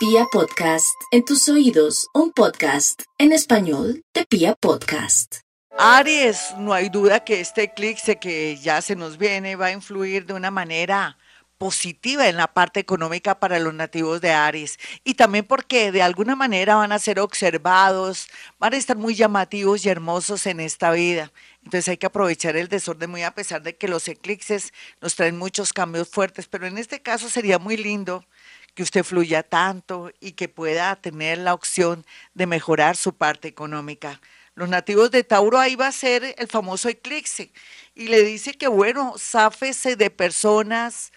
Pia Podcast, en tus oídos, un podcast en español de Pia Podcast. Aries, no hay duda que este eclipse que ya se nos viene va a influir de una manera positiva en la parte económica para los nativos de Aries y también porque de alguna manera van a ser observados, van a estar muy llamativos y hermosos en esta vida. Entonces hay que aprovechar el desorden muy a pesar de que los eclipses nos traen muchos cambios fuertes, pero en este caso sería muy lindo que usted fluya tanto y que pueda tener la opción de mejorar su parte económica. Los nativos de Tauro ahí va a ser el famoso eclipse y le dice que bueno, záfese de personas,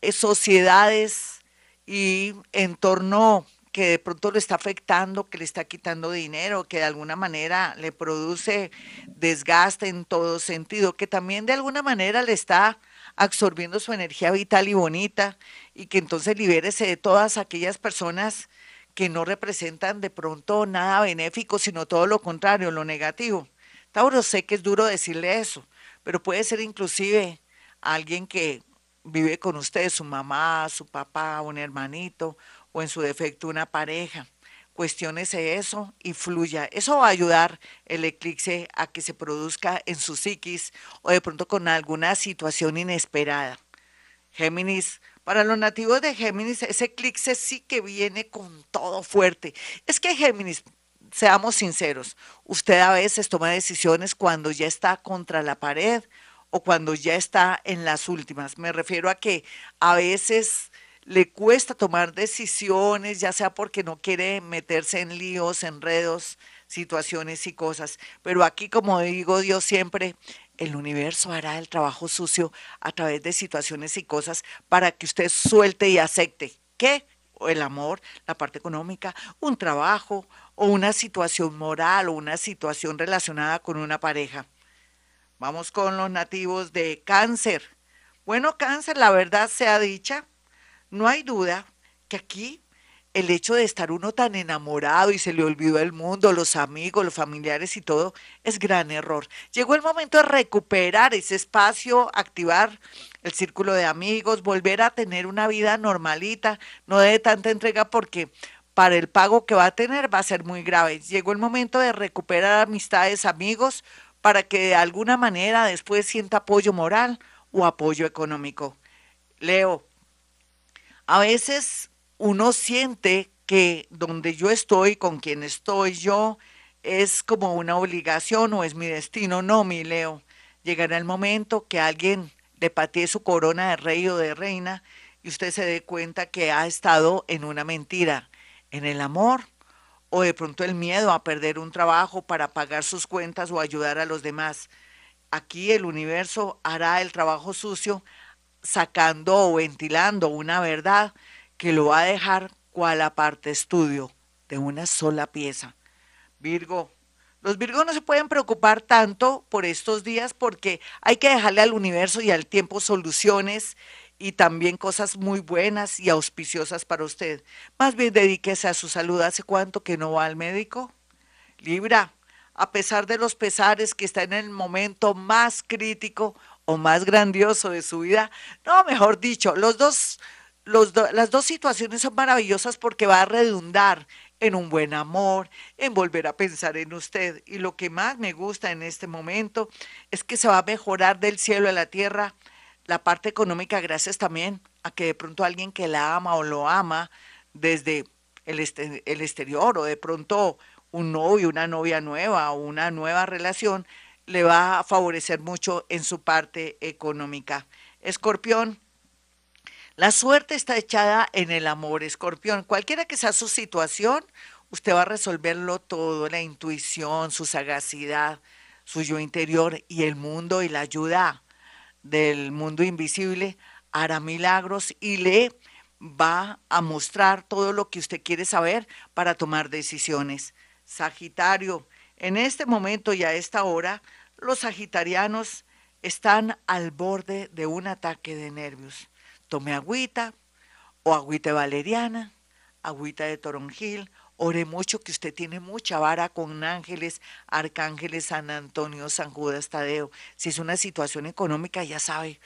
eh, sociedades y entorno que de pronto lo está afectando, que le está quitando dinero, que de alguna manera le produce desgaste en todo sentido, que también de alguna manera le está absorbiendo su energía vital y bonita y que entonces libérese de todas aquellas personas que no representan de pronto nada benéfico, sino todo lo contrario, lo negativo. Tauro, sé que es duro decirle eso, pero puede ser inclusive alguien que vive con usted, su mamá, su papá, un hermanito o en su defecto una pareja cuestiónese eso y fluya. Eso va a ayudar el eclipse a que se produzca en su psiquis o de pronto con alguna situación inesperada. Géminis, para los nativos de Géminis, ese eclipse sí que viene con todo fuerte. Es que Géminis, seamos sinceros, usted a veces toma decisiones cuando ya está contra la pared o cuando ya está en las últimas. Me refiero a que a veces le cuesta tomar decisiones, ya sea porque no quiere meterse en líos, enredos, situaciones y cosas. Pero aquí, como digo Dios siempre, el universo hará el trabajo sucio a través de situaciones y cosas para que usted suelte y acepte que el amor, la parte económica, un trabajo o una situación moral o una situación relacionada con una pareja. Vamos con los nativos de cáncer. Bueno, cáncer, la verdad sea dicha, no hay duda que aquí el hecho de estar uno tan enamorado y se le olvidó el mundo, los amigos, los familiares y todo, es gran error. Llegó el momento de recuperar ese espacio, activar el círculo de amigos, volver a tener una vida normalita, no de tanta entrega porque para el pago que va a tener va a ser muy grave. Llegó el momento de recuperar amistades, amigos, para que de alguna manera después sienta apoyo moral o apoyo económico. Leo, a veces uno siente que donde yo estoy, con quien estoy yo, es como una obligación o es mi destino. No, mi Leo. Llegará el momento que alguien le patee su corona de rey o de reina y usted se dé cuenta que ha estado en una mentira, en el amor o de pronto el miedo a perder un trabajo para pagar sus cuentas o ayudar a los demás. Aquí el universo hará el trabajo sucio sacando o ventilando una verdad que lo va a dejar cual aparte estudio de una sola pieza. Virgo, los Virgos no se pueden preocupar tanto por estos días porque hay que dejarle al universo y al tiempo soluciones y también cosas muy buenas y auspiciosas para usted. Más bien dedíquese a su salud. ¿Hace cuánto que no va al médico? Libra, a pesar de los pesares que está en el momento más crítico, o más grandioso de su vida. No, mejor dicho, los dos, los las dos situaciones son maravillosas porque va a redundar en un buen amor, en volver a pensar en usted. Y lo que más me gusta en este momento es que se va a mejorar del cielo a la tierra la parte económica gracias también a que de pronto alguien que la ama o lo ama desde el, este, el exterior o de pronto un novio, una novia nueva o una nueva relación le va a favorecer mucho en su parte económica. Escorpión, la suerte está echada en el amor, escorpión. Cualquiera que sea su situación, usted va a resolverlo todo, la intuición, su sagacidad, su yo interior y el mundo y la ayuda del mundo invisible hará milagros y le va a mostrar todo lo que usted quiere saber para tomar decisiones. Sagitario, en este momento y a esta hora, los sagitarianos están al borde de un ataque de nervios. Tome agüita o agüita valeriana, agüita de toronjil, ore mucho que usted tiene mucha vara con ángeles, arcángeles, San Antonio, San Judas Tadeo. Si es una situación económica, ya sabe,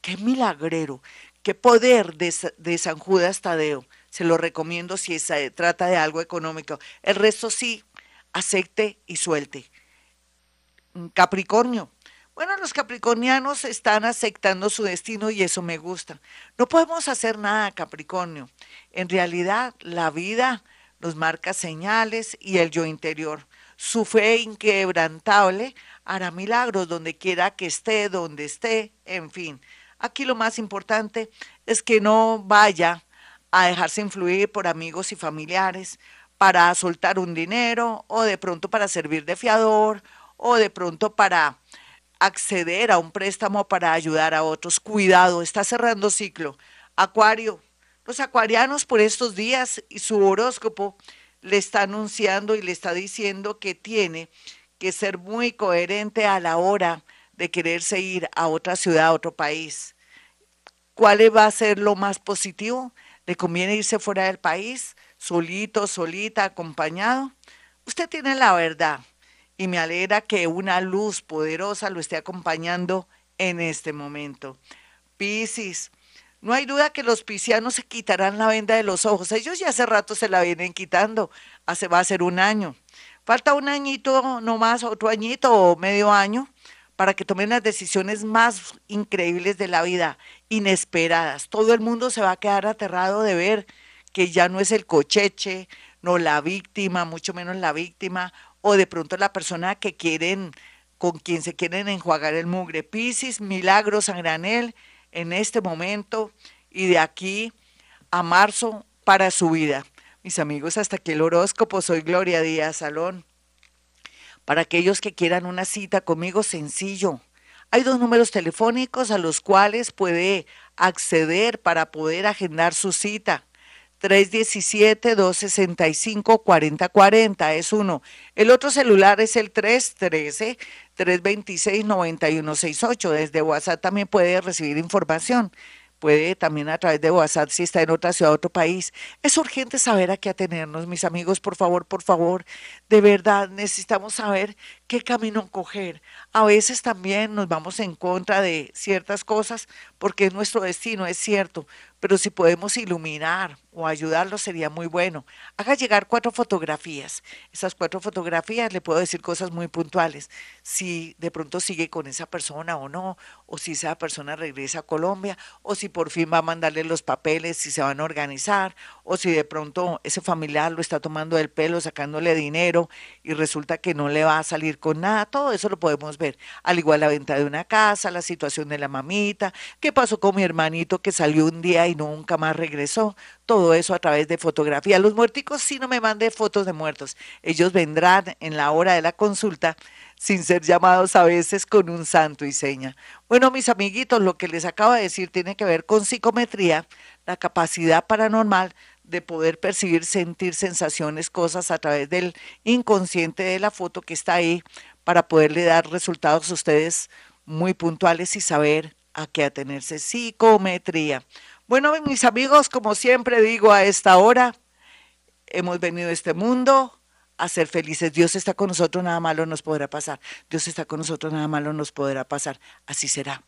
qué milagrero, qué poder de, de San Judas Tadeo Se lo recomiendo si se trata de algo económico. El resto sí, acepte y suelte. Capricornio. Bueno, los capricornianos están aceptando su destino y eso me gusta. No podemos hacer nada, Capricornio. En realidad, la vida nos marca señales y el yo interior. Su fe inquebrantable hará milagros donde quiera que esté, donde esté, en fin. Aquí lo más importante es que no vaya a dejarse influir por amigos y familiares para soltar un dinero o de pronto para servir de fiador o de pronto para acceder a un préstamo para ayudar a otros. Cuidado, está cerrando ciclo. Acuario, los acuarianos por estos días y su horóscopo le está anunciando y le está diciendo que tiene que ser muy coherente a la hora de quererse ir a otra ciudad, a otro país. ¿Cuál va a ser lo más positivo? ¿Le conviene irse fuera del país, solito, solita, acompañado? Usted tiene la verdad y me alegra que una luz poderosa lo esté acompañando en este momento. Piscis, no hay duda que los piscianos se quitarán la venda de los ojos. Ellos ya hace rato se la vienen quitando. Hace va a ser un año. Falta un añito, no más, otro añito o medio año para que tomen las decisiones más increíbles de la vida, inesperadas. Todo el mundo se va a quedar aterrado de ver que ya no es el cocheche, no la víctima, mucho menos la víctima, o de pronto la persona que quieren, con quien se quieren enjuagar el mugre. Piscis, milagros a granel en este momento y de aquí a marzo para su vida. Mis amigos, hasta aquí el horóscopo. Soy Gloria Díaz Salón. Para aquellos que quieran una cita conmigo, sencillo. Hay dos números telefónicos a los cuales puede acceder para poder agendar su cita. 317-265-4040 es uno. El otro celular es el 313-326-9168. Desde WhatsApp también puede recibir información puede también a través de WhatsApp si está en otra ciudad, otro país. Es urgente saber a qué atenernos, mis amigos, por favor, por favor. De verdad, necesitamos saber qué camino coger. A veces también nos vamos en contra de ciertas cosas porque es nuestro destino, es cierto, pero si podemos iluminar o ayudarlo sería muy bueno. Haga llegar cuatro fotografías. Esas cuatro fotografías le puedo decir cosas muy puntuales. Si de pronto sigue con esa persona o no, o si esa persona regresa a Colombia, o si por fin va a mandarle los papeles, si se van a organizar, o si de pronto ese familiar lo está tomando del pelo, sacándole dinero y resulta que no le va a salir con nada. Todo eso lo podemos ver. Al igual la venta de una casa, la situación de la mamita, qué pasó con mi hermanito que salió un día y nunca más regresó. Todo eso a través de fotografía. Los muerticos sí no me mande fotos de muertos. Ellos vendrán en la hora de la consulta sin ser llamados a veces con un santo y seña. Bueno, mis amiguitos, lo que les acabo de decir tiene que ver con psicometría, la capacidad paranormal de poder percibir, sentir sensaciones, cosas a través del inconsciente de la foto que está ahí para poderle dar resultados a ustedes muy puntuales y saber a qué atenerse. Psicometría. Bueno, mis amigos, como siempre digo a esta hora, hemos venido a este mundo a ser felices. Dios está con nosotros, nada malo nos podrá pasar. Dios está con nosotros, nada malo nos podrá pasar. Así será.